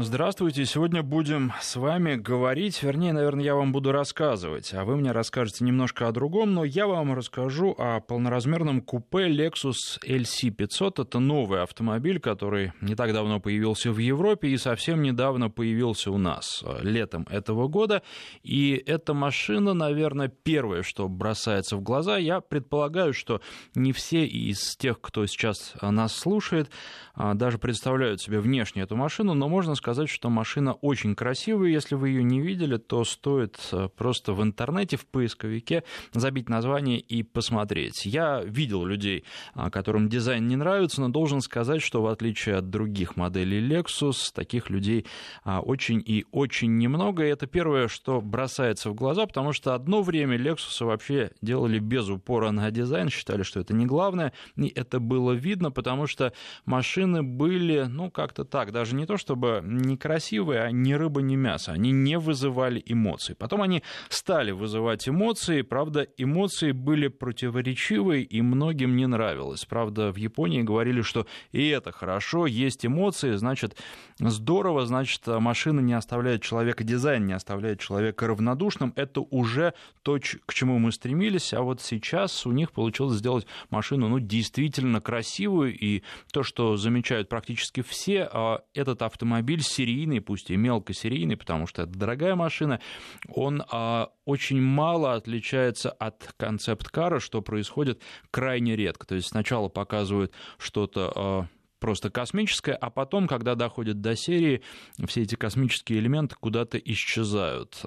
Здравствуйте. Сегодня будем с вами говорить, вернее, наверное, я вам буду рассказывать, а вы мне расскажете немножко о другом, но я вам расскажу о полноразмерном купе Lexus LC500. Это новый автомобиль, который не так давно появился в Европе и совсем недавно появился у нас, э, летом этого года. И эта машина, наверное, первое, что бросается в глаза. Я предполагаю, что не все из тех, кто сейчас нас слушает, а, даже представляют себе внешне эту машину, но можно сказать, что машина очень красивая. Если вы ее не видели, то стоит а, просто в интернете, в поисковике забить название и посмотреть. Я видел людей, а, которым дизайн не нравится, но должен сказать, что в отличие от других моделей Lexus, таких людей очень и очень немного. И это первое, что бросается в глаза, потому что одно время Lexus вообще делали без упора на дизайн, считали, что это не главное, и это было видно, потому что машины были, ну, как-то так, даже не то чтобы некрасивые, а ни рыба, ни мясо. Они не вызывали эмоций. Потом они стали вызывать эмоции, правда, эмоции были противоречивые, и многим не нравилось. Правда, в Японии говорили, что и это хорошо, есть эмоции, значит, здорово, значит, машина не оставляет человека, дизайн не оставляет человека равнодушным. Это уже то, к чему мы стремились, а вот сейчас у них получилось сделать машину, ну, действительно красивую, и то, что замечают практически все, а этот автомобиль серийный, пусть и мелкосерийный, потому что это дорогая машина, он а, очень мало отличается от концепт-кара, что происходит крайне редко. То есть сначала показывают что-то а, просто космическое, а потом, когда доходит до серии, все эти космические элементы куда-то исчезают.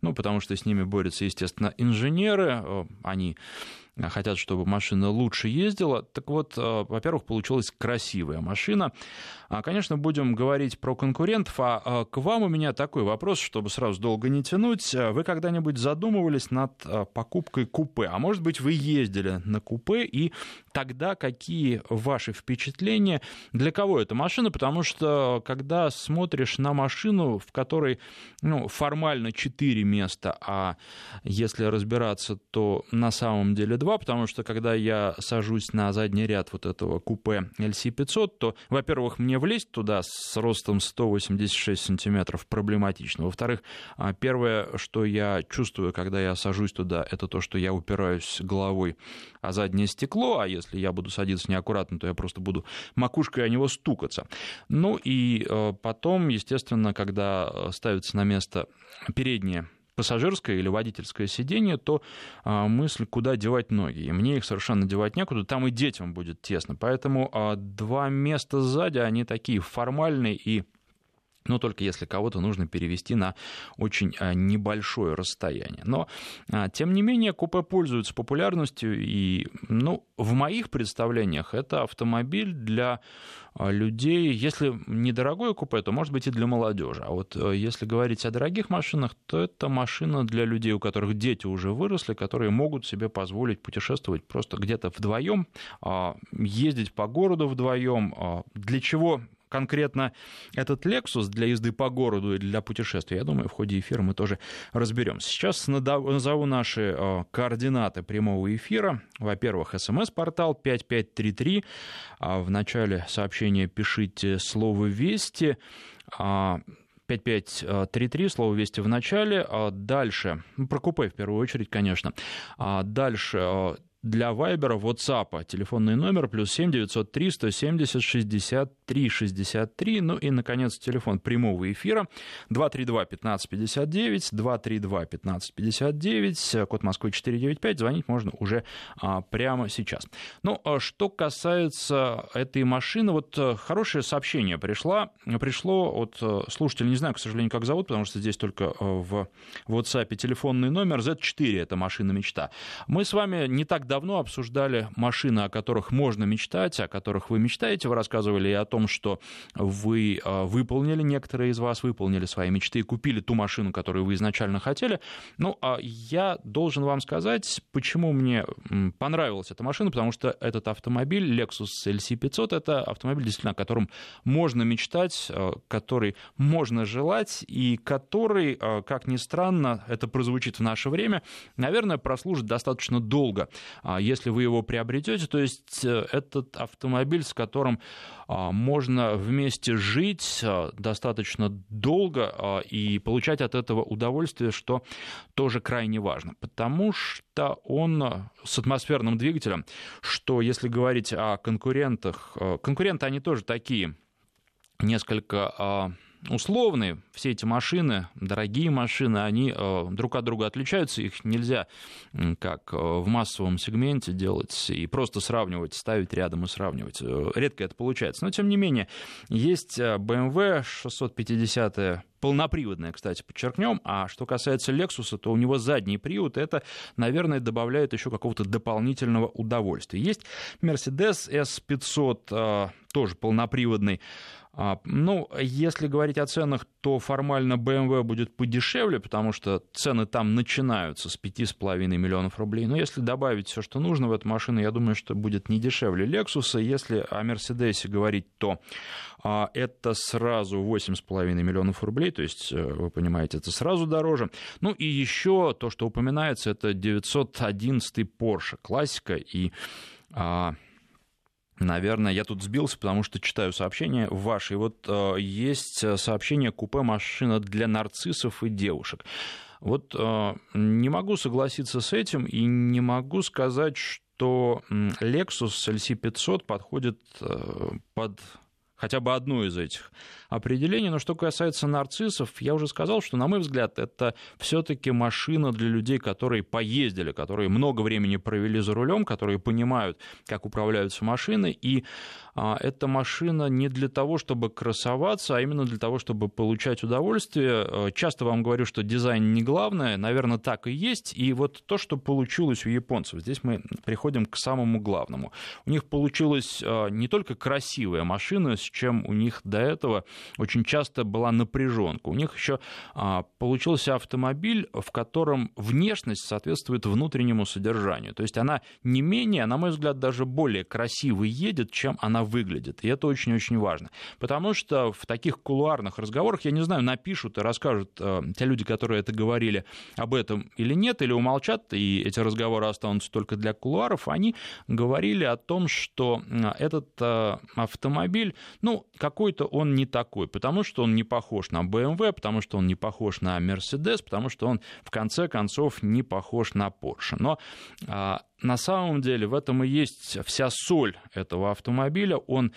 Ну, потому что с ними борются, естественно, инженеры, они хотят, чтобы машина лучше ездила. Так вот, э, во-первых, получилась красивая машина. А, конечно, будем говорить про конкурентов, а, а к вам у меня такой вопрос, чтобы сразу долго не тянуть. Вы когда-нибудь задумывались над покупкой купе? А может быть, вы ездили на купе, и тогда какие ваши впечатления? Для кого эта машина? Потому что, когда смотришь на машину, в которой ну, формально 4 места, а если разбираться, то на самом деле 2, 2, потому что когда я сажусь на задний ряд вот этого купе LC500, то, во-первых, мне влезть туда с ростом 186 сантиметров проблематично. Во-вторых, а, первое, что я чувствую, когда я сажусь туда, это то, что я упираюсь головой о заднее стекло, а если я буду садиться неаккуратно, то я просто буду макушкой о него стукаться. Ну и э, потом, естественно, когда э, ставится на место переднее пассажирское или водительское сиденье, то а, мысль, куда девать ноги. И мне их совершенно девать некуда, там и детям будет тесно. Поэтому а, два места сзади, они такие формальные и но только если кого-то нужно перевести на очень а, небольшое расстояние. Но, тем не менее, купе пользуется популярностью, и ну, в моих представлениях это автомобиль для а, людей, если недорогое купе, то может быть и для молодежи. А вот э, если говорить о дорогих машинах, то это машина для людей, у которых дети уже выросли, которые могут себе позволить путешествовать просто где-то вдвоем, а, ездить по городу вдвоем. А, для чего конкретно этот Lexus для езды по городу и для путешествий, я думаю, в ходе эфира мы тоже разберемся. Сейчас назову наши э, координаты прямого эфира. Во-первых, смс-портал 5533. А в начале сообщения пишите слово «Вести». 5533, а, слово «Вести» в начале. А дальше, ну, про купе в первую очередь, конечно. Дальше для Вайбера, WhatsApp, телефонный номер плюс 7 903 170 63 63, ну и, наконец, телефон прямого эфира 232 15 59, 232 15 59, код Москвы 495, звонить можно уже а, прямо сейчас. Ну, а что касается этой машины, вот э, хорошее сообщение пришло, пришло от э, слушателя, не знаю, к сожалению, как зовут, потому что здесь только э, в WhatsApp телефонный номер, Z4 это машина мечта. Мы с вами не так давно обсуждали машины, о которых можно мечтать, о которых вы мечтаете. Вы рассказывали и о том, что вы а, выполнили, некоторые из вас выполнили свои мечты и купили ту машину, которую вы изначально хотели. Ну, а я должен вам сказать, почему мне понравилась эта машина, потому что этот автомобиль Lexus LC500 это автомобиль, действительно, о котором можно мечтать, а, который можно желать и который, а, как ни странно, это прозвучит в наше время, наверное, прослужит достаточно долго. Если вы его приобретете, то есть э, этот автомобиль, с которым можно вместе жить достаточно долго и получать от этого удовольствие, что тоже крайне важно, потому что он с атмосферным двигателем, что если говорить о конкурентах, конкуренты они тоже такие. Несколько условные. Все эти машины, дорогие машины, они э, друг от друга отличаются. Их нельзя, как э, в массовом сегменте, делать и просто сравнивать, ставить рядом и сравнивать. Э, редко это получается. Но, тем не менее, есть BMW 650 полноприводная, кстати, подчеркнем. А что касается Lexus, то у него задний привод. Это, наверное, добавляет еще какого-то дополнительного удовольствия. Есть Mercedes S500, тоже полноприводный. А, ну, если говорить о ценах, то формально BMW будет подешевле, потому что цены там начинаются с 5,5 миллионов рублей. Но если добавить все, что нужно в эту машину, я думаю, что будет не дешевле Lexus. Если о Mercedes говорить, то а, это сразу 8,5 миллионов рублей, то есть, э, вы понимаете, это сразу дороже. Ну и еще то, что упоминается, это 911 Porsche, классика и а, Наверное, я тут сбился, потому что читаю сообщения ваши. Вот э, есть сообщение купе машина для нарциссов и девушек. Вот э, не могу согласиться с этим и не могу сказать, что Lexus LC500 подходит э, под хотя бы одно из этих определений. Но что касается нарциссов, я уже сказал, что, на мой взгляд, это все-таки машина для людей, которые поездили, которые много времени провели за рулем, которые понимают, как управляются машины, и а, эта машина не для того, чтобы красоваться, а именно для того, чтобы получать удовольствие. Э, часто вам говорю, что дизайн не главное, наверное, так и есть. И вот то, что получилось у японцев, здесь мы приходим к самому главному. У них получилась э, не только красивая машина, с чем у них до этого очень часто была напряженка. У них еще а, получился автомобиль, в котором внешность соответствует внутреннему содержанию. То есть она не менее, на мой взгляд, даже более красиво едет, чем она выглядит. И это очень-очень важно. Потому что в таких кулуарных разговорах, я не знаю, напишут и расскажут э, те люди, которые это говорили, об этом или нет, или умолчат, и эти разговоры останутся только для кулуаров, они говорили о том, что этот э, автомобиль, ну, какой-то он не такой, потому что он не похож на BMW, потому что он не похож на Mercedes, потому что он, в конце концов, не похож на Porsche. Но а, на самом деле в этом и есть вся соль этого автомобиля. Он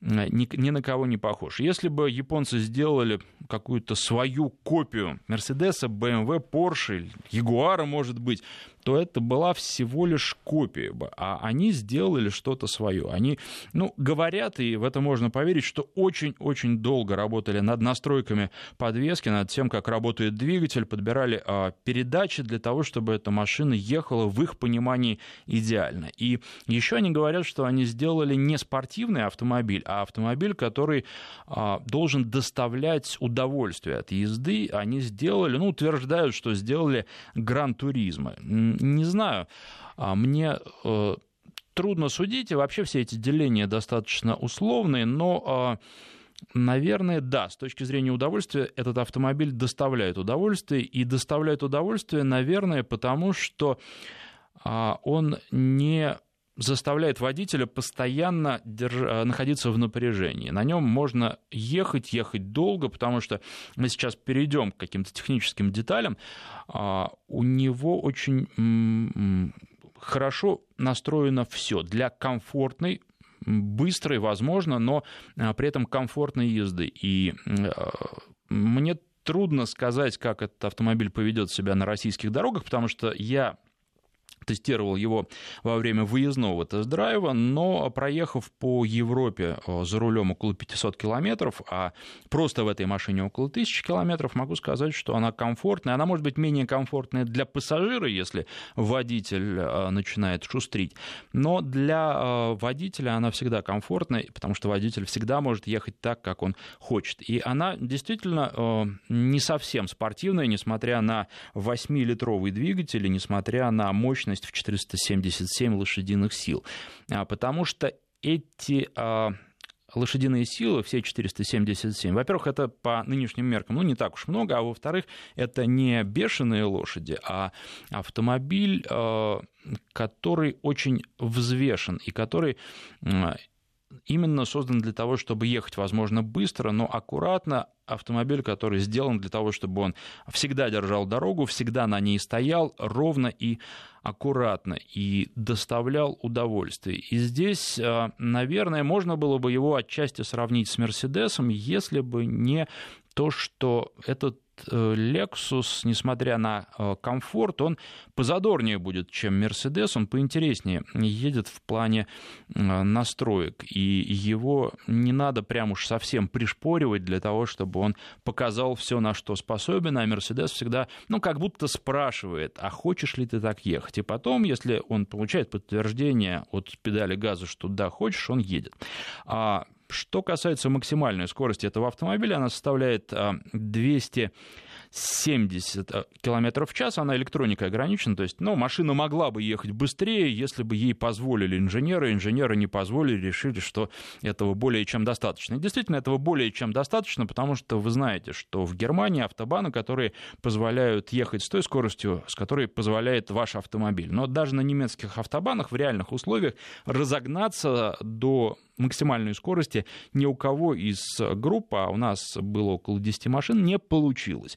ни, ни на кого не похож. Если бы японцы сделали какую-то свою копию Мерседеса, BMW, Porsche, Ягуара, может быть, то это была всего лишь копия бы, а они сделали что-то свое. Они, ну, говорят, и в это можно поверить, что очень-очень долго работали над настройками подвески, над тем, как работает двигатель, подбирали а, передачи для того, чтобы эта машина ехала в их понимании идеально. И еще они говорят, что они сделали не спортивный автомобиль, а автомобиль, который а, должен доставлять удовольствие от езды. Они сделали, ну, утверждают, что сделали гран-туризма. Не знаю, а, мне э, трудно судить, и вообще все эти деления достаточно условные, но а, Наверное, да, с точки зрения удовольствия этот автомобиль доставляет удовольствие, и доставляет удовольствие, наверное, потому что он не заставляет водителя постоянно держ... Э, находиться в напряжении. На нем можно ехать, ехать долго, потому что мы сейчас перейдем к каким-то техническим деталям. А, у него очень хорошо настроено все для комфортной быстрой, возможно, но а, при этом комфортной езды. И э, мне трудно сказать, как этот автомобиль поведет себя на российских дорогах, потому что я тестировал его во время выездного тест-драйва, но проехав по Европе э, за рулем около 500 километров, а просто в этой машине около 1000 километров, могу сказать, что она комфортная. Она может быть менее комфортная для пассажира, если водитель э, начинает шустрить, но для э, водителя она всегда комфортная, потому что водитель всегда может ехать так, как он хочет. И она действительно не совсем спортивная, несмотря на 8-литровый двигатель и несмотря на мощность мощность в 477 лошадиных сил. А, потому что эти а, лошадиные силы, все 477, во-первых, это по нынешним меркам, ну, не так уж много, а во-вторых, это не бешеные лошади, а автомобиль, а, который очень взвешен и который именно создан для того, чтобы ехать, возможно, быстро, но аккуратно. Автомобиль, который сделан для того, чтобы он всегда держал дорогу, всегда на ней стоял ровно и аккуратно и доставлял удовольствие. И здесь, а, наверное, можно было бы его отчасти сравнить с Мерседесом, если бы не то, что этот Lexus, несмотря на э, комфорт, он позадорнее будет, чем Mercedes, он поинтереснее едет в плане э, настроек, и его не надо прям уж совсем пришпоривать для того, чтобы он показал все, на что способен, а Mercedes всегда, ну, как будто спрашивает, а хочешь ли ты так ехать? И потом, если он получает подтверждение от педали газа, что да, хочешь, он едет. А что касается максимальной скорости этого автомобиля, она составляет 200 70 э, км в час, она электроникой ограничена, то есть ну, машина могла бы ехать быстрее, если бы ей позволили инженеры, инженеры не позволили, решили, что этого более чем достаточно. И действительно, этого более чем достаточно, потому что вы знаете, что в Германии автобаны, которые позволяют ехать с той скоростью, с которой позволяет ваш автомобиль. Но даже на немецких автобанах в реальных условиях разогнаться до максимальной скорости ни у кого из групп, а у нас было около 10 машин, не получилось.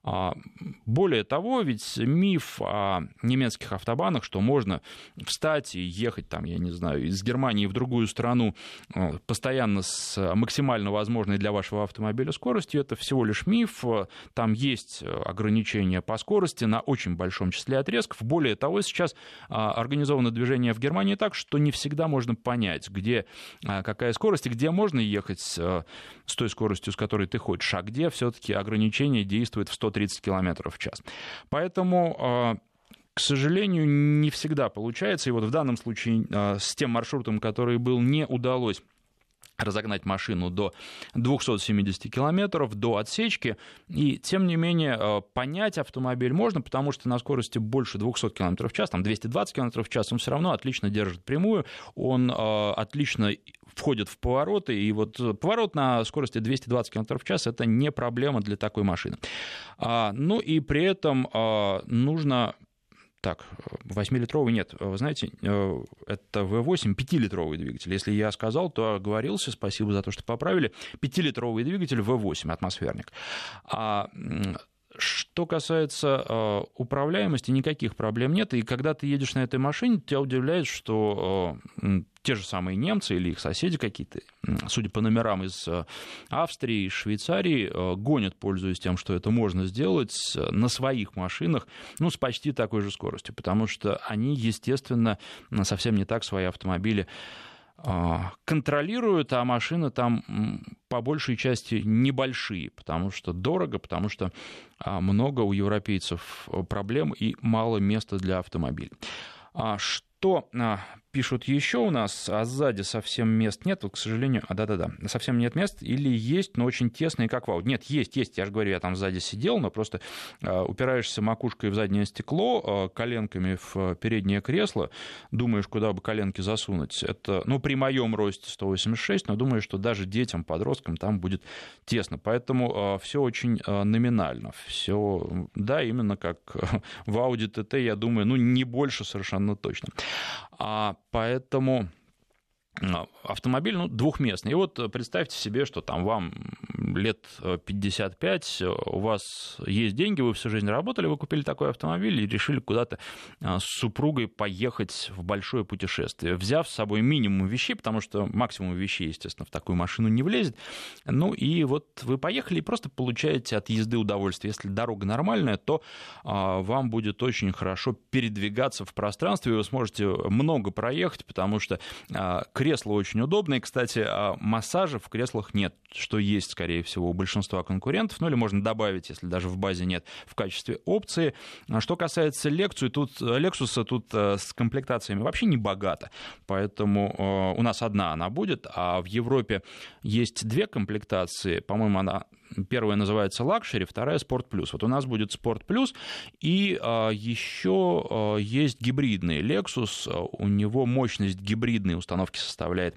А, более того, ведь миф о немецких автобанах, что можно встать и ехать, там, я не знаю, из Германии в другую страну а, постоянно с максимально возможной для вашего автомобиля скоростью, это всего лишь миф. Там есть ограничения по скорости на очень большом числе отрезков. Более того, сейчас а, организовано движение в Германии так, что не всегда можно понять, где какая скорость и где можно ехать с той скоростью, с которой ты хочешь, а где все-таки ограничение действует в 100 130 км в час. Поэтому а, к сожалению, не всегда получается. И вот в данном случае а, с тем маршрутом, который был, не удалось разогнать машину до 270 километров, до отсечки. И, тем не менее, а, понять автомобиль можно, потому что на скорости больше 200 км в час, там 220 км в час, он все равно отлично держит прямую, он отлично входит в повороты, и вот поворот на скорости 220 км в час – это не проблема для такой машины. А, ну и при этом а, нужно так, 8-литровый нет. Вы знаете, э, это V8 5-литровый двигатель. Если я сказал, то оговорился. Спасибо за то, что поправили. 5-литровый двигатель V8 атмосферник. А что касается э, управляемости, никаких проблем нет. И когда ты едешь на этой машине, тебя удивляет, что э, те же самые немцы или их соседи какие-то, судя по номерам из э, Австрии, из Швейцарии, э, гонят, пользуясь тем, что это можно сделать на своих машинах, ну, с почти такой же скоростью, потому что они, естественно, совсем не так свои автомобили контролируют, а машины там по большей части небольшие, потому что дорого, потому что а, много у европейцев проблем и мало места для автомобилей. А что пишут еще у нас, а сзади совсем мест нет, вот, к сожалению, а да-да-да, совсем нет мест, или есть, но очень тесные, как вау. Нет, есть, есть, я же говорю, я там сзади сидел, но просто э, упираешься макушкой в заднее стекло, э, коленками в переднее кресло, думаешь, куда бы коленки засунуть. Это, ну, при моем росте 186, но думаю, что даже детям, подросткам там будет тесно. Поэтому э, все очень номинально. Все, да, именно как в Audi TT, я думаю, ну, не больше совершенно точно. А поэтому автомобиль ну, двухместный. И вот представьте себе, что там вам лет 55, у вас есть деньги, вы всю жизнь работали, вы купили такой автомобиль и решили куда-то а, с супругой поехать в большое путешествие, взяв с собой минимум вещей, потому что максимум вещей, естественно, в такую машину не влезет. Ну и вот вы поехали и просто получаете от езды удовольствие. Если дорога нормальная, то а, вам будет очень хорошо передвигаться в пространстве, и вы сможете много проехать, потому что Кресла очень удобные. Кстати, а массажа в креслах нет, что есть, скорее всего, у большинства конкурентов. Ну или можно добавить, если даже в базе нет, в качестве опции. А что касается лекции, тут, Lexus, тут э, с комплектациями вообще не богато. Поэтому э, у нас одна она будет, а в Европе есть две комплектации. По-моему, она первая называется Luxury, вторая Sport Plus. Вот у нас будет Sport Plus, и еще есть гибридный Lexus, у него мощность гибридной установки составляет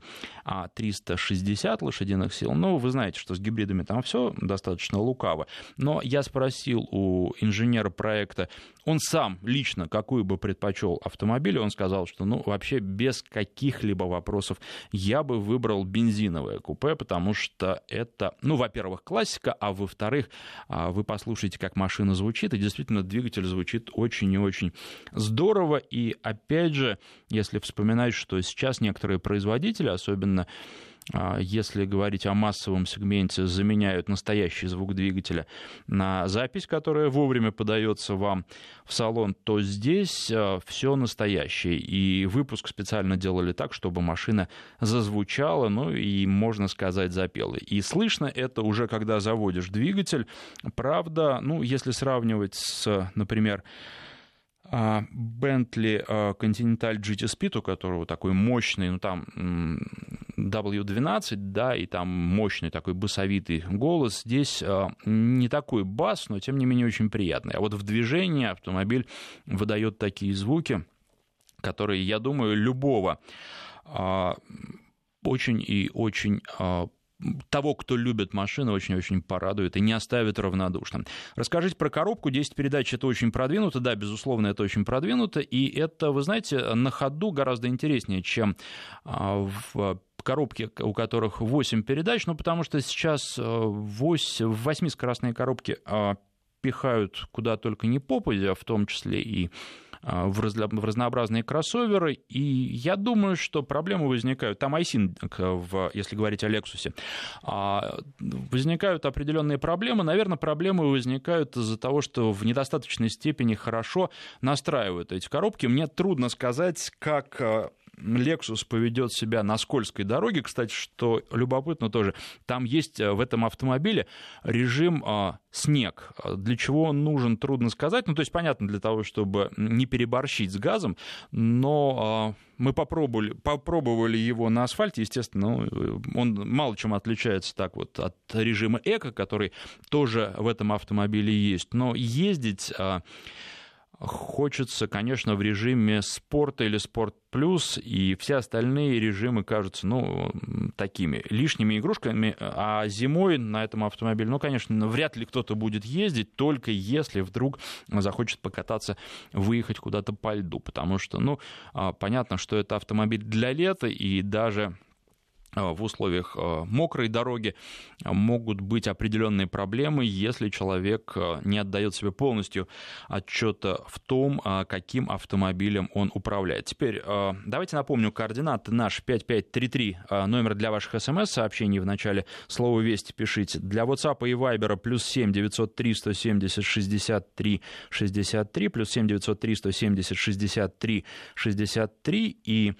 360 лошадиных сил. Ну, вы знаете, что с гибридами там все достаточно лукаво. Но я спросил у инженера проекта, он сам лично какую бы предпочел автомобиль, он сказал, что ну вообще без каких-либо вопросов я бы выбрал бензиновое купе, потому что это, ну, во-первых, классика, а во-вторых, а, вы послушаете, как машина звучит, и действительно двигатель звучит очень и очень здорово, и опять же, если вспоминать, что сейчас некоторые производители, особенно если говорить о массовом сегменте, заменяют настоящий звук двигателя на запись, которая вовремя подается вам в салон, то здесь а, все настоящее. И выпуск специально делали так, чтобы машина зазвучала, ну и, можно сказать, запела. И слышно это уже, когда заводишь двигатель. Правда, ну, если сравнивать с, например, Bentley Continental GT Speed, у которого такой мощный, ну там W12, да, и там мощный такой басовитый голос. Здесь а, не такой бас, но тем не менее очень приятный. А вот в движении автомобиль выдает такие звуки, которые, я думаю, любого а, очень и очень а, того, кто любит машины, очень-очень порадует и не оставит равнодушным. Расскажите про коробку. 10 передач это очень продвинуто. Да, безусловно, это очень продвинуто. И это, вы знаете, на ходу гораздо интереснее, чем в коробки, у которых 8 передач, ну, потому что сейчас 8, 8 скоростные коробки а, пихают куда только не попадя, в том числе и а, в, разнообразные кроссоверы, и я думаю, что проблемы возникают. Там iSyn, в, если говорить о Lexus, а, возникают определенные проблемы. Наверное, проблемы возникают из-за того, что в недостаточной степени хорошо настраивают эти коробки. Мне трудно сказать, как Lexus поведет себя на скользкой дороге, кстати, что любопытно тоже, там есть э, в этом автомобиле режим а, снег. Для чего он нужен, трудно сказать. Ну, то есть, понятно, для того, чтобы не переборщить с газом, но а, мы попробовали, попробовали его на асфальте, естественно, ну, он мало чем отличается так вот от режима эко, который тоже в этом автомобиле есть. Но ездить а, хочется, конечно, в режиме спорта или спорт плюс, и все остальные режимы кажутся, ну, такими лишними игрушками, а зимой на этом автомобиле, ну, конечно, вряд ли кто-то будет ездить, только если вдруг захочет покататься, выехать куда-то по льду, потому что, ну, а, понятно, что это автомобиль для лета, и даже в условиях э, мокрой дороги могут быть определенные проблемы, если человек э, не отдает себе полностью отчета в том, каким автомобилем он управляет. Теперь давайте напомню координаты наш 5533, номер для ваших смс-сообщений в начале слова «Вести» пишите. Для WhatsApp и Viber плюс 7 903 170 63 63, плюс 7 903 170 63 63 и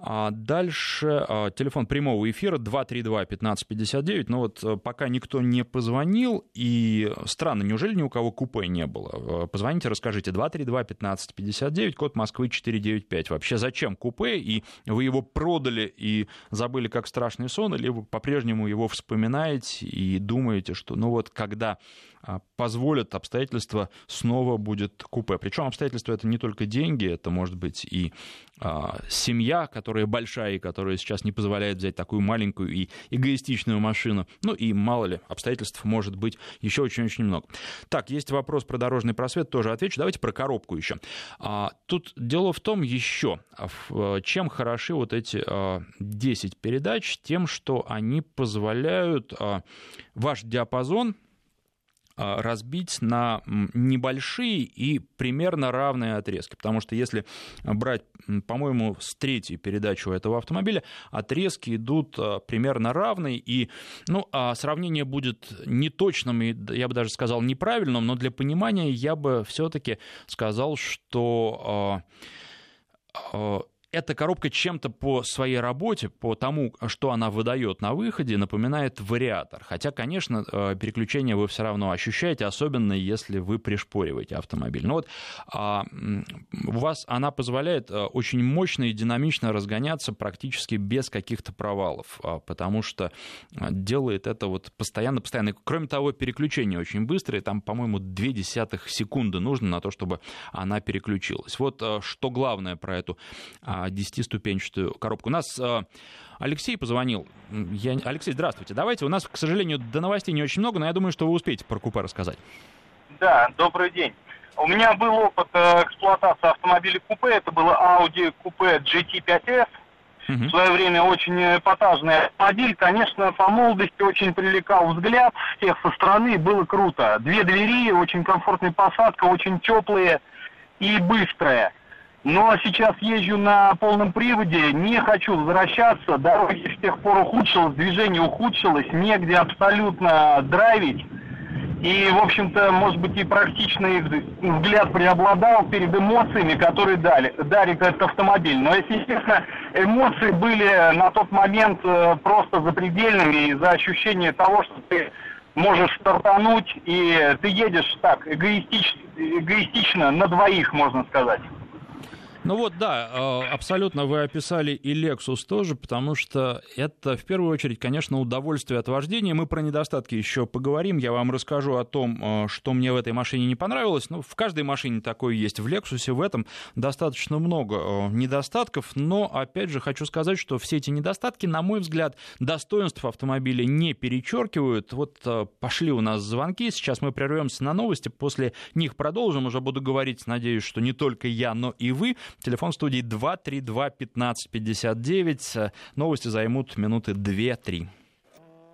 а дальше а, телефон прямого эфира 232-1559. Но вот э, пока никто не позвонил, и странно, неужели ни у кого купе не было? Э, позвоните, расскажите. 232-1559, код Москвы 495. Вообще зачем купе? И вы его продали и забыли как страшный сон, или вы по-прежнему его вспоминаете и думаете, что ну вот когда позволят обстоятельства, снова будет купе. Причем обстоятельства это не только деньги, это может быть и а, семья, которая большая и которая сейчас не позволяет взять такую маленькую и эгоистичную машину. Ну и мало ли, обстоятельств может быть еще очень-очень много. Так, есть вопрос про дорожный просвет, тоже отвечу. Давайте про коробку еще. А, тут дело в том еще, чем хороши вот эти 10 передач, тем, что они позволяют ваш диапазон а, разбить на небольшие и примерно равные отрезки. Потому что если брать, по-моему, с третьей передачи у этого автомобиля, отрезки идут а, примерно равные, и ну, а сравнение будет неточным, и я бы даже сказал неправильным, но для понимания я бы все-таки сказал, что эта коробка чем-то по своей работе, по тому, что она выдает на выходе, напоминает вариатор. Хотя, конечно, э, переключение вы все равно ощущаете, особенно если вы пришпориваете автомобиль. Но вот а, у вас она позволяет э, очень мощно и динамично разгоняться практически без каких-то провалов, а, потому что э, делает это вот постоянно, постоянно. Кроме того, переключение очень быстрое, там, по-моему, две десятых секунды нужно на то, чтобы она переключилась. Вот что главное про эту а, 10-ступенчатую коробку. У нас э, Алексей позвонил. Я... Алексей, здравствуйте. Давайте, у нас, к сожалению, до новостей не очень много, но я думаю, что вы успеете про купе рассказать. Да, добрый день. У меня был опыт э, эксплуатации автомобиля купе. Это было Audi купе GT5S. Угу. В свое время очень эпатажный автомобиль. Конечно, по молодости очень привлекал взгляд всех со стороны. Было круто. Две двери, очень комфортная посадка, очень теплые и быстрая. Но сейчас езжу на полном приводе, не хочу возвращаться, дороги с тех пор ухудшилось, движение ухудшилось, негде абсолютно драйвить. И, в общем-то, может быть, и практичный взгляд преобладал перед эмоциями, которые дали, дарит этот автомобиль. Но, если честно, эмоции были на тот момент э, просто запредельными из-за ощущения того, что ты можешь стартануть, и ты едешь так, эгоистич, эгоистично, на двоих, можно сказать. Ну вот, да, э, абсолютно вы описали и Lexus тоже, потому что это в первую очередь, конечно, удовольствие от вождения. Мы про недостатки еще поговорим. Я вам расскажу о том, э, что мне в этой машине не понравилось. Ну, в каждой машине такое есть. В Lexus в этом достаточно много э, недостатков, но, опять же, хочу сказать, что все эти недостатки, на мой взгляд, достоинства автомобиля не перечеркивают. Вот пошли у нас звонки, сейчас мы прервемся на новости, после них продолжим, уже буду говорить, надеюсь, что не только я, но и вы. Телефон студии 232-1559. Новости займут минуты 2-3.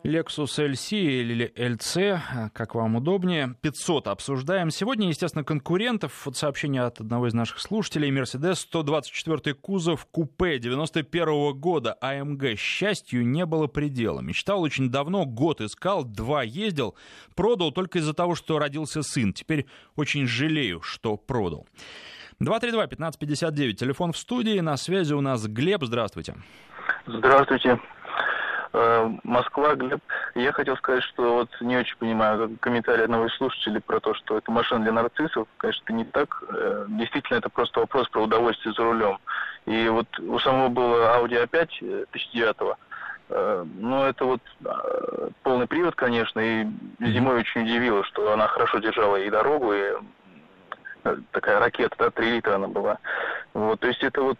Lexus LC или LC, как вам удобнее. 500 обсуждаем. Сегодня, естественно, конкурентов. Вот сообщение от одного из наших слушателей. Mercedes 124 кузов купе 91 -го года AMG. Счастью, не было предела. Мечтал очень давно, год искал, два ездил. Продал только из-за того, что родился сын. Теперь очень жалею, что продал. 232-1559, телефон в студии, на связи у нас Глеб, здравствуйте. Здравствуйте. Э, Москва, Глеб. Я хотел сказать, что вот не очень понимаю комментарий одного из слушателей про то, что это машина для нарциссов. Конечно, это не так. Э, действительно, это просто вопрос про удовольствие за рулем. И вот у самого было Audi A5 2009 э, ну, это вот полный привод, конечно, и зимой очень удивило, что она хорошо держала и дорогу, и такая ракета, да, 3 литра она была. Вот, то есть это вот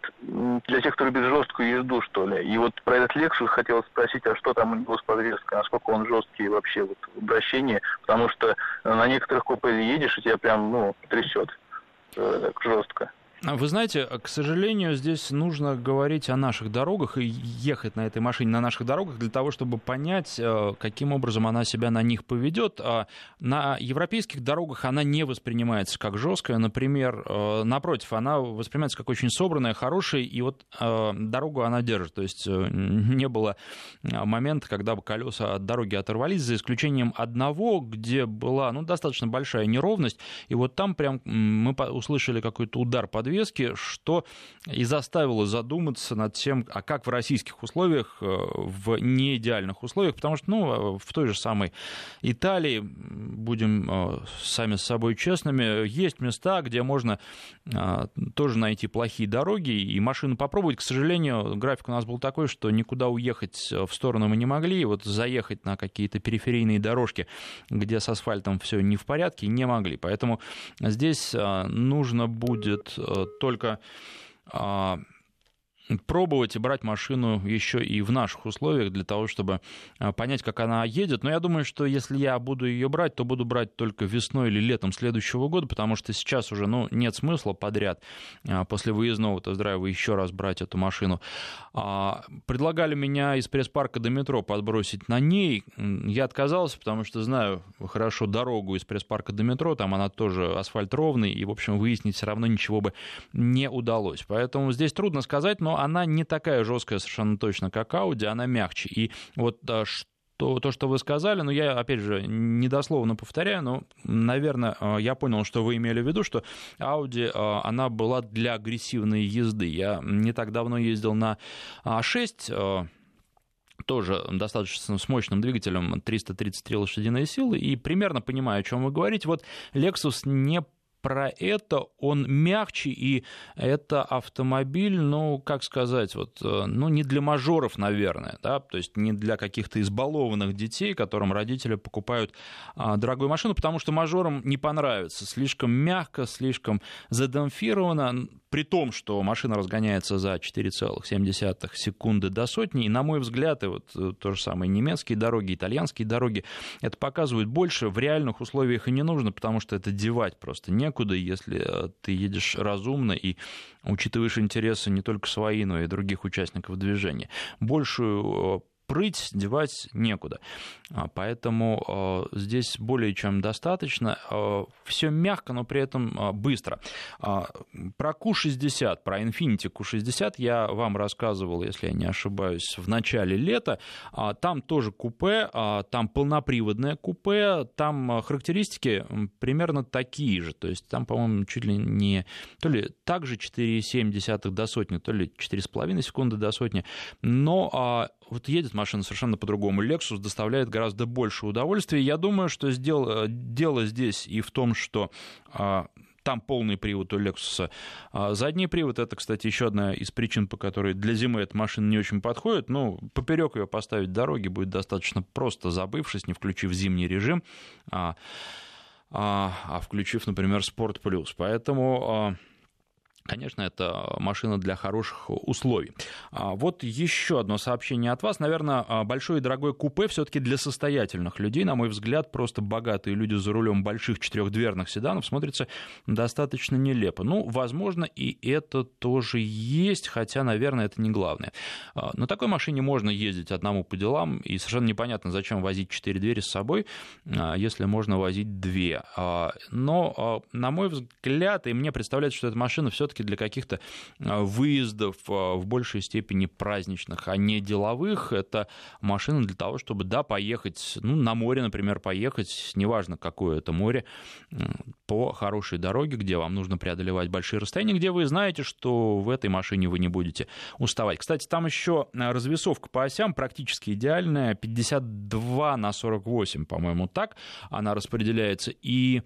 для тех, кто любит жесткую езду, что ли. И вот про этот Lexus хотел спросить, а что там у него с подвеской, насколько он жесткий вообще вот в обращении, потому что на некоторых купе едешь, и тебя прям, ну, трясет э, так жестко. Вы знаете, к сожалению, здесь нужно говорить о наших дорогах и ехать на этой машине на наших дорогах для того, чтобы понять, э, каким образом она себя на них поведет. А на европейских дорогах она не воспринимается как жесткая. Например, э, напротив, она воспринимается как очень собранная, хорошая, и вот э, дорогу она держит. То есть не было момента, когда бы колеса от дороги оторвались, за исключением одного, где была ну, достаточно большая неровность. И вот там прям мы услышали какой-то удар под подвески, что и заставило задуматься над тем, а как в российских условиях, э, в неидеальных условиях, потому что, ну, в той же самой Италии, будем э, сами с собой честными, есть места, где можно э, тоже найти плохие дороги и машину попробовать. К сожалению, график у нас был такой, что никуда уехать в сторону мы не могли, и вот заехать на какие-то периферийные дорожки, где с асфальтом все не в порядке, не могли. Поэтому здесь нужно будет только а, пробовать и брать машину еще и в наших условиях для того, чтобы а, понять, как она едет. Но я думаю, что если я буду ее брать, то буду брать только весной или летом следующего года, потому что сейчас уже ну, нет смысла подряд а, после выездного тест-драйва еще раз брать эту машину. А, предлагали меня из пресс-парка до метро подбросить на ней. Я отказался, потому что знаю хорошо дорогу из пресс-парка до метро, там она тоже асфальт ровный, и, в общем, выяснить все равно ничего бы не удалось. Поэтому здесь трудно сказать, но она не такая жесткая совершенно точно, как Audi, она мягче. И вот а, то, то, что вы сказали, но я, опять же, недословно повторяю, но, наверное, я понял, что вы имели в виду, что Audi, она была для агрессивной езды. Я не так давно ездил на А6, тоже достаточно с мощным двигателем 333 лошадиные силы, и примерно понимаю, о чем вы говорите. Вот Lexus не про это, он мягче, и это автомобиль, ну, как сказать, вот, э, ну, не для мажоров, наверное, да, то есть не для каких-то избалованных детей, которым родители покупают а, дорогую машину, потому что мажорам не понравится, слишком мягко, слишком задамфировано, при том, что машина разгоняется за 4,7 секунды до сотни, и, на мой взгляд, и вот э, то же самое немецкие дороги, итальянские дороги, это показывает больше в реальных условиях и не нужно, потому что это девать просто не некуда, если э, ты едешь разумно и учитываешь интересы не только свои, но и других участников движения. Большую э, прыть девать некуда. А, поэтому э, здесь более чем достаточно. Э, Все мягко, но при этом быстро. А, про Q60, про Infiniti Q60 я вам рассказывал, если я не ошибаюсь, в начале лета. А, там тоже купе, там полноприводное купе, там характеристики примерно такие же. То есть там, по-моему, чуть ли не то ли также 4,7 до сотни, то ли 4,5 секунды до сотни. Но вот едет машина совершенно по-другому. Lexus доставляет гораздо больше удовольствия. Я думаю, что сдел... дело здесь и в том, что а, там полный привод у Lexus. А задний привод это, кстати, еще одна из причин, по которой для зимы эта машина не очень подходит. Ну, поперек ее поставить дороги будет достаточно просто, забывшись, не включив зимний режим, а, а, а включив, например, Sport Plus. Поэтому а, Конечно, это машина для хороших условий. А вот еще одно сообщение от вас. Наверное, а, большое и дорогое купе все-таки для состоятельных людей. На мой взгляд, просто богатые люди за рулем больших четырехдверных седанов смотрятся достаточно нелепо. Ну, возможно, и это тоже есть, хотя, наверное, это не главное. А, на такой машине можно ездить одному по делам, и совершенно непонятно, зачем возить четыре двери с собой, если можно возить две. Но, на мой взгляд, и мне представляется, что эта машина все-таки все-таки для каких-то а, выездов а, в большей степени праздничных, а не деловых. Это машина для того, чтобы, да, поехать, ну, на море, например, поехать, неважно, какое это море, по хорошей дороге, где вам нужно преодолевать большие расстояния, где вы знаете, что в этой машине вы не будете уставать. Кстати, там еще а, развесовка по осям практически идеальная, 52 на 48, по-моему, так она распределяется. И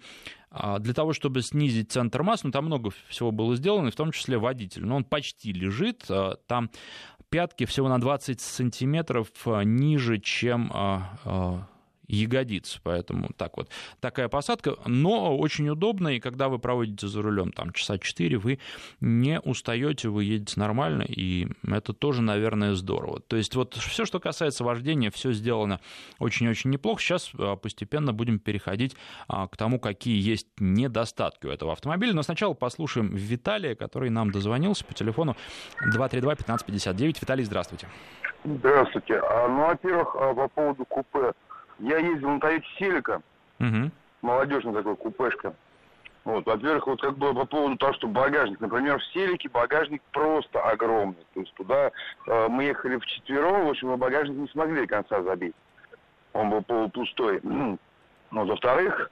для того, чтобы снизить центр массы, ну, там много всего было сделано, в том числе водитель. Но он почти лежит, а, там пятки всего на 20 сантиметров а, ниже, чем ягодиц. Поэтому так вот такая посадка, но очень удобно, и когда вы проводите за рулем там часа 4, вы не устаете, вы едете нормально, и это тоже, наверное, здорово. То есть вот все, что касается вождения, все сделано очень-очень неплохо. Сейчас а, постепенно будем переходить а, к тому, какие есть недостатки у этого автомобиля. Но сначала послушаем Виталия, который нам дозвонился по телефону 232-1559. Виталий, здравствуйте. Здравствуйте. А, ну, во-первых, по поводу купе. Я ездил на Тойоте Селика, угу. молодежная такой купешка. Вот, во-первых, вот как бы по поводу того, что багажник, например, в Селике багажник просто огромный. То есть туда э, мы ехали в четвером, в общем, мы багажник не смогли до конца забить. Он был полупустой. Но, во-вторых,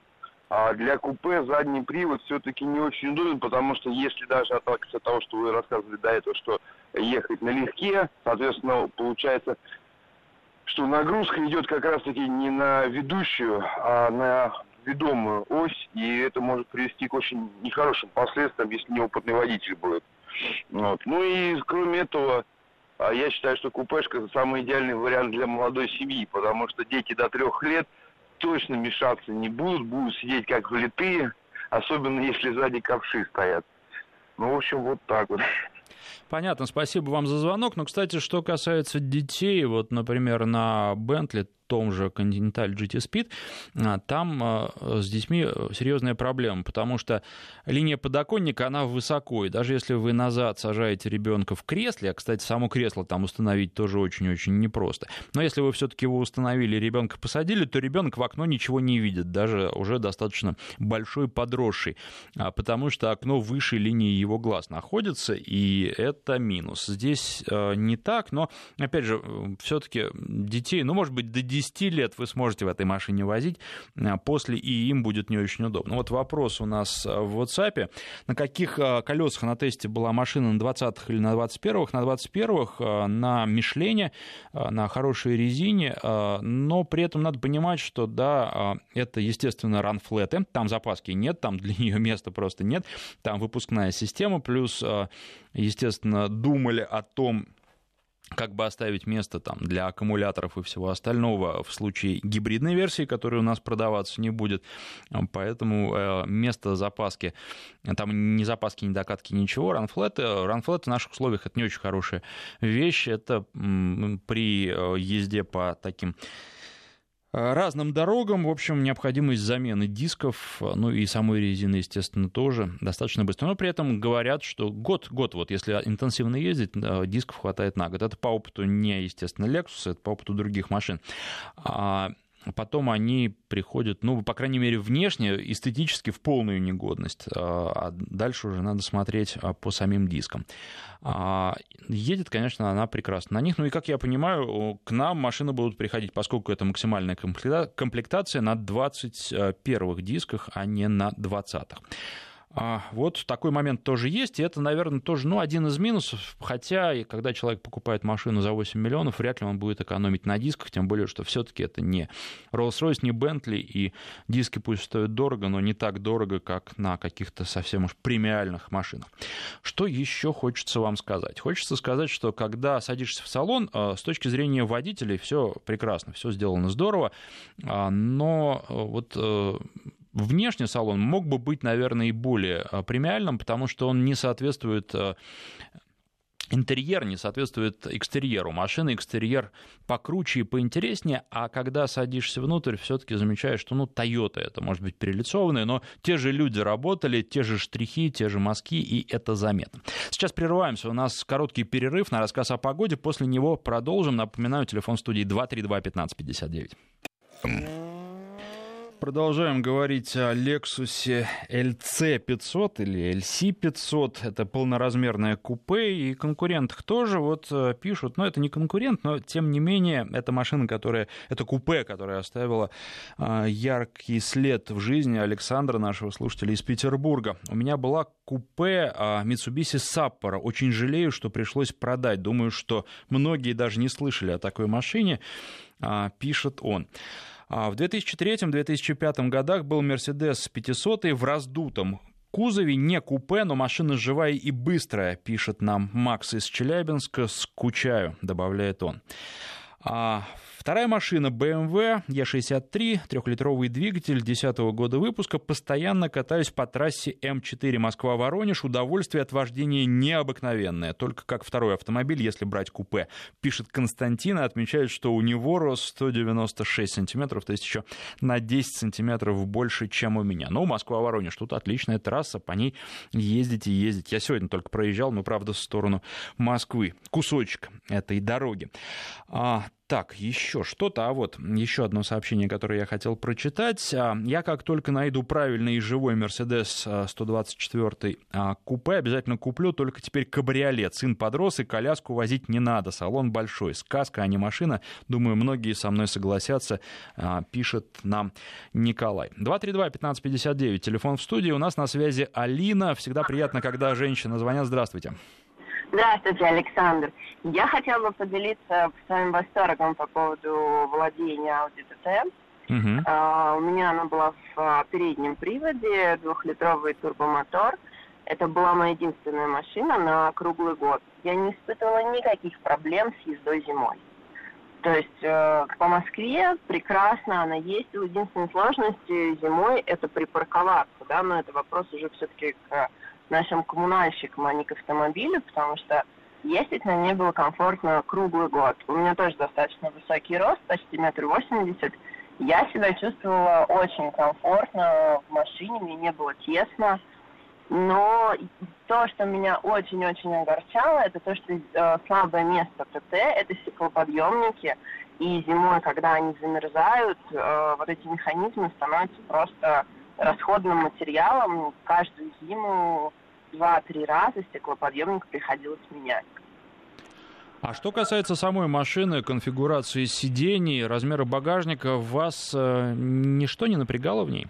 а для купе задний привод все-таки не очень удобен, потому что если даже отталкиваться от того, что вы рассказывали до этого, что ехать налегке, соответственно, получается что нагрузка идет как раз-таки не на ведущую, а на ведомую ось, и это может привести к очень нехорошим последствиям, если неопытный водитель будет. Вот. Ну и кроме этого, а, я считаю, что купешка это самый идеальный вариант для молодой семьи, потому что дети до трех лет точно мешаться не будут, будут сидеть как влитые, особенно если сзади ковши стоят. Ну, в общем, вот так вот. Понятно, спасибо вам за звонок. Но, кстати, что касается детей, вот, например, на Бентли том же Continental GT Speed, а, там а, с детьми серьезная проблема, потому что линия подоконника, она высоко, и даже если вы назад сажаете ребенка в кресле, а, кстати, само кресло там установить тоже очень-очень непросто, но если вы все-таки его установили, ребенка посадили, то ребенок в окно ничего не видит, даже уже достаточно большой подросший, потому что окно выше линии его глаз находится, и это минус. Здесь не так, но, опять же, все-таки детей, ну, может быть, до 10 лет вы сможете в этой машине возить, а после и им будет не очень удобно. Вот вопрос у нас в WhatsApp. На каких колесах на тесте была машина на 20-х или на 21-х? На 21-х на Мишлене, на хорошей резине, но при этом надо понимать, что да, это, естественно, ранфлеты, там запаски нет, там для нее места просто нет, там выпускная система, плюс, естественно, думали о том, как бы оставить место там для аккумуляторов и всего остального в случае гибридной версии, которая у нас продаваться не будет. Поэтому э, место запаски, там ни запаски, ни докатки, ничего. Ранфлеты, ранфлеты в наших условиях это не очень хорошая вещь. Это при э, езде по таким Э, разным дорогам. В общем, необходимость замены дисков, э, ну и самой резины, естественно, тоже достаточно быстро. Но при этом говорят, что год, год вот если интенсивно ездить, дисков хватает на год. Это по опыту не, естественно, Lexus, это по опыту других машин. А потом они приходят, ну, по крайней мере, внешне, эстетически в полную негодность. А, а дальше уже надо смотреть а, по самим дискам. Едет, конечно, она прекрасно на них. Ну и, как я понимаю, к нам машины будут приходить, поскольку это максимальная комплектация на 21 дисках, а не на 20-х. А вот такой момент тоже есть, и это, наверное, тоже ну, один из минусов, хотя, когда человек покупает машину за 8 миллионов, вряд ли он будет экономить на дисках, тем более, что все таки это не Rolls-Royce, не Bentley, и диски пусть стоят дорого, но не так дорого, как на каких-то совсем уж премиальных машинах. Что еще хочется вам сказать? Хочется сказать, что когда садишься в салон, э, с точки зрения водителей все прекрасно, все сделано здорово, а, но э, вот э, внешне салон мог бы быть, наверное, и более а, премиальным, потому что он не соответствует а, интерьер не соответствует экстерьеру. Машина экстерьер покруче и поинтереснее, а когда садишься внутрь, все-таки замечаешь, что, ну, Toyota это может быть перелицованное, но те же люди работали, те же штрихи, те же мазки, и это заметно. Сейчас прерываемся, у нас короткий перерыв на рассказ о погоде, после него продолжим. Напоминаю, телефон студии 232 1559. Продолжаем говорить о Lexus LC500 или LC500. Это полноразмерное купе, и конкурентах тоже вот э, пишут, но это не конкурент, но тем не менее, это машина, которая, это купе, которая оставила э, яркий след в жизни Александра, нашего слушателя из Петербурга. У меня была купе э, Mitsubishi Sapporo. Очень жалею, что пришлось продать. Думаю, что многие даже не слышали о такой машине, пишет он. А в 2003-2005 годах был Mercedes 500 в раздутом кузове, не купе, но машина живая и быстрая, пишет нам Макс из Челябинска. Скучаю, добавляет он. А Вторая машина BMW E63, трехлитровый двигатель 2010 года выпуска. Постоянно катаюсь по трассе М4 Москва-Воронеж. Удовольствие от вождения необыкновенное. Только как второй автомобиль, если брать купе. Пишет Константин и отмечает, что у него рост 196 сантиметров, то есть еще на 10 сантиметров больше, чем у меня. Но Москва-Воронеж, тут отличная трасса, по ней ездить и ездить. Я сегодня только проезжал, но, правда, в сторону Москвы. Кусочек этой дороги. А, так, еще что-то. А вот еще одно сообщение, которое я хотел прочитать. А, я как только найду правильный и живой Mercedes 124 а, купе, обязательно куплю, только теперь кабриолет. Сын подрос, и коляску возить не надо. Салон большой. Сказка, а не машина. Думаю, многие со мной согласятся, а, пишет нам Николай. 232-1559, телефон в студии. У нас на связи Алина. Всегда приятно, когда женщина звонят. Здравствуйте. Здравствуйте, Александр. Я хотела бы поделиться своим восторгом по поводу владения Audi TT. Uh-huh. Uh, у меня она была в uh, переднем приводе, двухлитровый турбомотор. Это была моя единственная машина на круглый год. Я не испытывала никаких проблем с ездой зимой. То есть э, по Москве прекрасно она ездила. Единственная сложность зимой это припарковаться, да, но это вопрос уже все-таки к нашим коммунальщикам, а не к автомобилю, потому что ездить на ней было комфортно круглый год. У меня тоже достаточно высокий рост, почти метр восемьдесят. Я себя чувствовала очень комфортно в машине, мне не было тесно. Но то, что меня очень-очень огорчало, это то, что э, слабое место ТТ – это стеклоподъемники. И зимой, когда они замерзают, э, вот эти механизмы становятся просто расходным материалом. Каждую зиму два-три раза стеклоподъемник приходилось менять. А что касается самой машины, конфигурации сидений, размера багажника, вас э, ничто не напрягало в ней?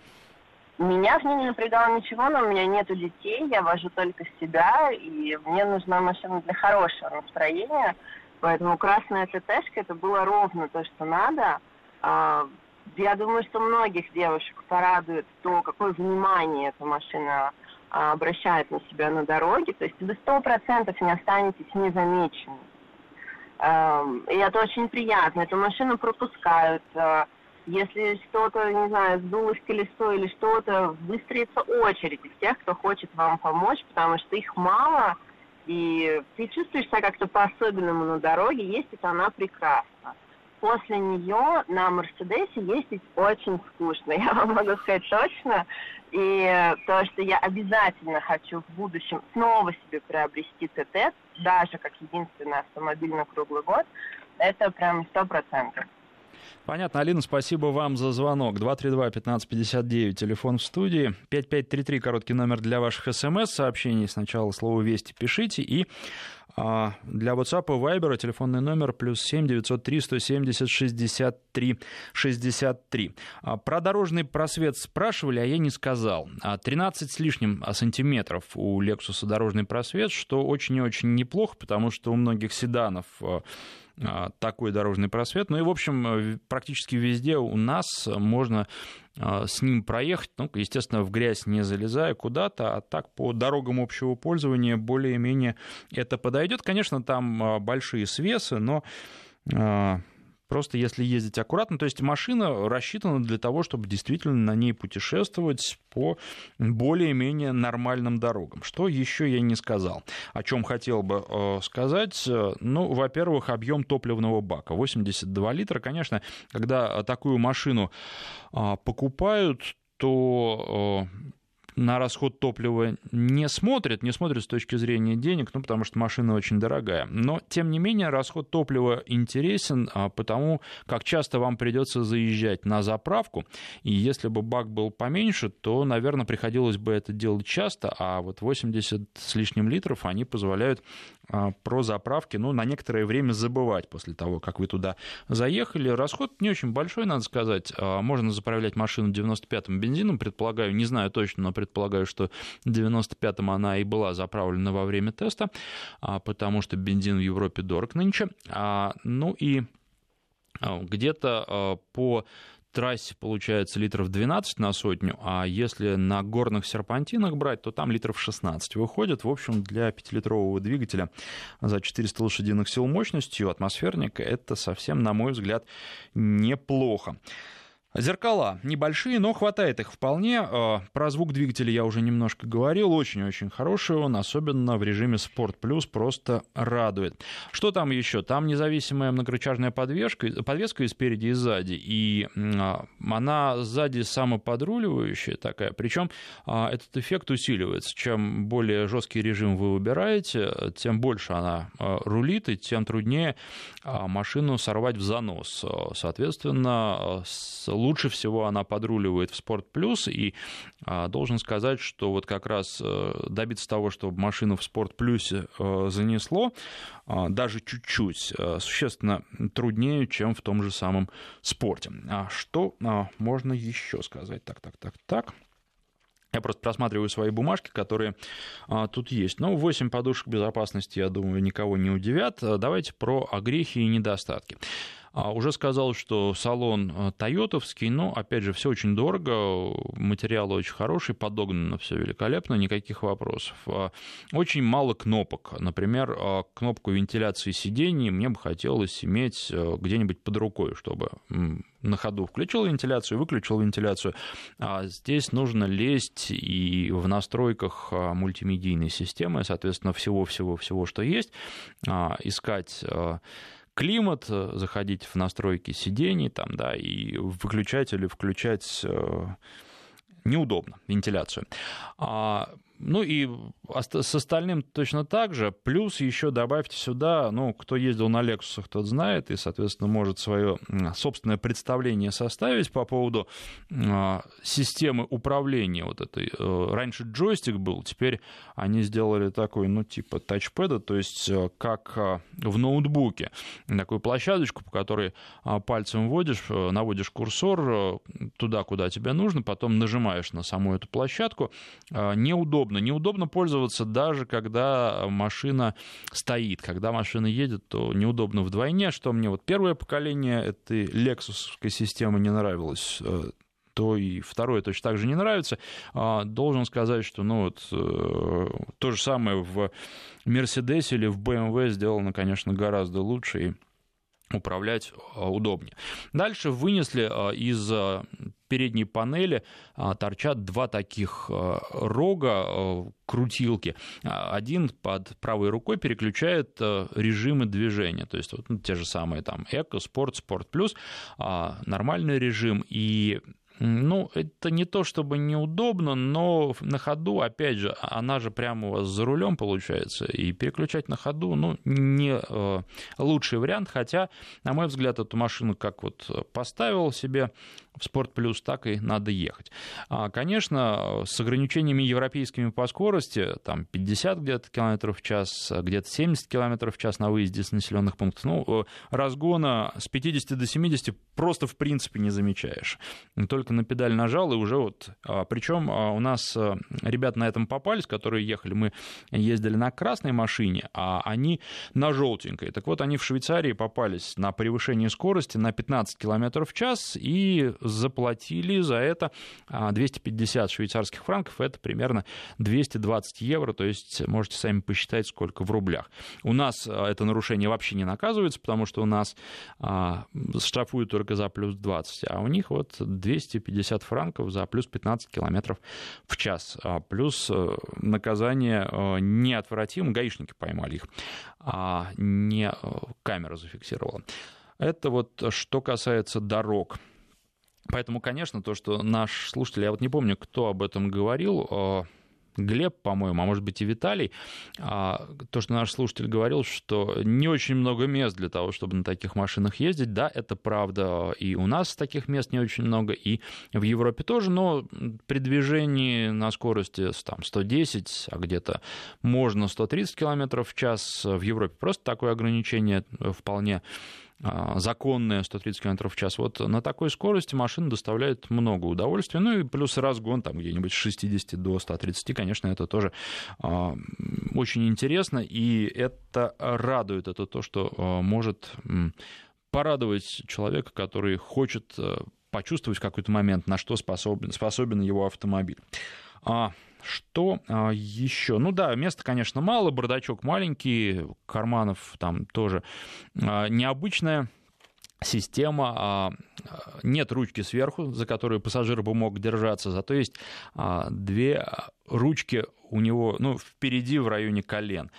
Меня в ней не напрягало ничего, но у меня нету детей, я вожу только себя, и мне нужна машина для хорошего настроения, поэтому красная ТТшка это было ровно то, что надо. Я думаю, что многих девушек порадует то, какое внимание эта машина а, обращает на себя на дороге, то есть вы сто процентов не останетесь незамеченным. И это очень приятно. Эту машину пропускают. Э, если что-то, не знаю, сдулось колесо или что-то, выстроится очередь из тех, кто хочет вам помочь, потому что их мало, и ты чувствуешь себя как-то по-особенному на дороге, ездит она прекрасно. После нее на Мерседесе ездить очень скучно, я вам могу сказать точно. И то, что я обязательно хочу в будущем снова себе приобрести ТТ, даже как единственный автомобиль на круглый год, это прям сто процентов. Понятно, Алина, спасибо вам за звонок. 232-1559, телефон в студии. 5533, короткий номер для ваших смс-сообщений. Сначала слово «Вести» пишите и а для WhatsApp и Viber телефонный номер плюс 7 903 170 63 63. Про дорожный просвет спрашивали, а я не сказал. 13 а с лишним сантиметров у Lexus дорожный просвет, что очень и очень неплохо, потому что у многих седанов а, а, такой дорожный просвет. Ну и, в общем, практически везде у нас можно а, с ним проехать, ну, естественно, в грязь не залезая куда-то, а так по дорогам общего пользования более-менее это подойдет. Конечно, там а, большие свесы, но Просто если ездить аккуратно, то есть машина рассчитана для того, чтобы действительно на ней путешествовать по более-менее нормальным дорогам. Что еще я не сказал? О чем хотел бы э, сказать? Ну, во-первых, объем топливного бака. 82 литра, конечно, когда такую машину а, покупают, то э, на расход топлива не смотрят, не смотрят с точки зрения денег, ну, потому что машина очень дорогая. Но, тем не менее, расход топлива интересен, а потому как часто вам придется заезжать на заправку, и если бы бак был поменьше, то, наверное, приходилось бы это делать часто, а вот 80 с лишним литров, они позволяют а, про заправки, ну, на некоторое время забывать после того, как вы туда заехали. Расход не очень большой, надо сказать. А, можно заправлять машину 95-м бензином, предполагаю, не знаю точно, но предполагаю, что 95-м она и была заправлена во время теста, а, потому что бензин в Европе дорог нынче. Ну и где-то по трассе получается литров 12 на сотню, а если на горных серпантинах брать, то там литров 16 выходит. В общем, для 5-литрового двигателя за 400 лошадиных сил мощностью атмосферника это совсем, на мой взгляд, неплохо. Зеркала небольшие, но хватает их вполне. Э, про звук двигателя я уже немножко говорил. Очень-очень хороший он, особенно в режиме Sport Plus, просто радует. Что там еще? Там независимая многорычажная подвеска, подвеска и спереди, и сзади. И а, она сзади самоподруливающая такая. Причем а, этот эффект усиливается. Чем более жесткий режим вы выбираете, тем больше она а, рулит, и тем труднее машину сорвать в занос. Соответственно, лучше всего она подруливает в Спорт Плюс, и а, должен сказать, что вот как раз э, добиться того, чтобы машину в Спорт Плюсе э, занесло, а, даже чуть-чуть, э, существенно труднее, чем в том же самом спорте. А что можно еще сказать? Так, так, так, так. Я просто просматриваю свои бумажки, которые а, тут есть. Ну, 8 подушек безопасности, я думаю, никого не удивят. Давайте про огрехи и недостатки. А, уже сказал, что салон э, тойотовский, но, опять же, все очень дорого, материалы очень хорошие, подогнано все великолепно, никаких вопросов. А, очень мало кнопок. Например, а, кнопку вентиляции сидений мне бы хотелось иметь э, где-нибудь под рукой, чтобы на ходу включил вентиляцию, выключил вентиляцию. А здесь нужно лезть и в настройках мультимедийной системы, соответственно, всего-всего-всего, что есть, искать климат, э, заходить в настройки сидений там, да, и выключать или включать э, неудобно вентиляцию. Ну и с остальным точно так же. Плюс еще добавьте сюда, ну, кто ездил на Lexus, тот знает, и, соответственно, может свое собственное представление составить по поводу а, системы управления вот этой. Э, раньше джойстик был, теперь они сделали такой, ну, типа тачпеда, то есть э, как а, в ноутбуке. Такую площадочку, по которой а, пальцем вводишь, э, наводишь курсор туда, куда тебе нужно, потом нажимаешь на саму эту площадку. Неудобно. Неудобно пользоваться даже когда машина стоит. Когда машина едет, то неудобно вдвойне, что мне вот первое поколение этой лексусской системы не нравилось то и второе точно так же не нравится. А, должен сказать, что ну, вот, э, то же самое в Мерседесе или в BMW сделано, конечно, гораздо лучше и управлять а, удобнее. Дальше вынесли а, из передней панели торчат два таких рога, крутилки. Один под правой рукой переключает режимы движения, то есть вот, ну, те же самые там эко, спорт, спорт плюс, нормальный режим. И ну, это не то чтобы неудобно, но на ходу, опять же, она же прямо у вас за рулем получается, и переключать на ходу, ну, не э, лучший вариант, хотя, на мой взгляд, эту машину как вот поставил себе в Спорт Плюс, так и надо ехать. А, конечно, с ограничениями европейскими по скорости, там 50 где-то километров в час, где-то 70 километров в час на выезде с населенных пунктов, ну, э, разгона с 50 до 70 просто в принципе не замечаешь. Только на педаль нажал, и уже вот... А, Причем а, у нас э, ребят на этом попались, которые ехали, мы ездили на красной машине, а они на желтенькой. Так вот, они в Швейцарии попались на превышение скорости на 15 километров в час и заплатили за это 250 а, швейцарских франков, это примерно 220 евро, то есть можете сами посчитать, сколько в рублях. У нас а, это нарушение вообще не наказывается, потому что у нас а, штрафуют только за плюс 20, а у них вот 250 франков за плюс 15 километров в час. Плюс э, наказание э, неотвратимо, гаишники поймали их, а не э, камера зафиксировала. Это вот что касается дорог. Поэтому, конечно, то, что наш слушатель, я вот не помню, кто об этом говорил, э, Глеб, по-моему, а может быть и Виталий, а, то, что наш слушатель говорил, что не очень много мест для того, чтобы на таких машинах ездить. Да, это правда, и у нас таких мест не очень много, и в Европе тоже, но при движении на скорости там, 110, а где-то можно 130 км в час, в Европе просто такое ограничение вполне а, законная 130 км в час. Вот на такой скорости машина доставляет много удовольствия. Ну и плюс разгон там где-нибудь с 60 до 130, конечно, это тоже а, очень интересно. И это радует, это то, что а, может порадовать человека, который хочет почувствовать в какой-то момент, на что способен, способен его автомобиль. Что а, еще? Ну да, места, конечно, мало, бардачок маленький, карманов там тоже а, необычная система, а, нет ручки сверху, за которую пассажир бы мог держаться, зато есть две ручки у него, ну, впереди в районе колен.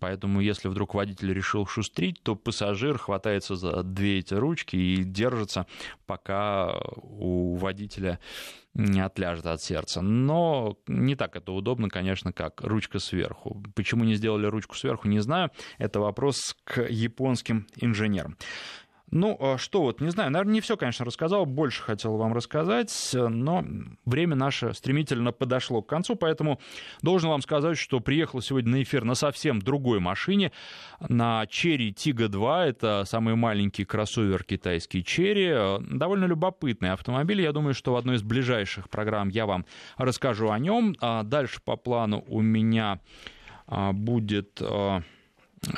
Поэтому, если вдруг водитель решил шустрить, то пассажир хватается за две эти ручки и держится, пока у водителя не отляжет от сердца. Но не так это удобно, конечно, как ручка сверху. Почему не сделали ручку сверху, не знаю. Это вопрос к японским инженерам. Ну, а что вот, не знаю, наверное, не все, конечно, рассказал, больше хотел вам рассказать, но время наше стремительно подошло к концу, поэтому должен вам сказать, что приехал сегодня на эфир на совсем другой машине, на Cherry Tiggo 2, это самый маленький кроссовер китайский Cherry, довольно любопытный автомобиль, я думаю, что в одной из ближайших программ я вам расскажу о нем, а дальше по плану у меня а, будет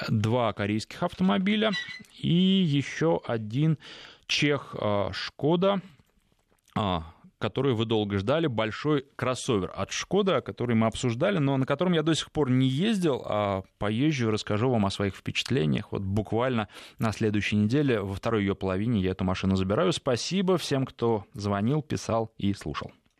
два корейских автомобиля и еще один чех а, Шкода, а, который вы долго ждали, большой кроссовер от Шкода, который мы обсуждали, но на котором я до сих пор не ездил, а поезжу и расскажу вам о своих впечатлениях. Вот буквально на следующей неделе, во второй ее половине я эту машину забираю. Спасибо всем, кто звонил, писал и слушал.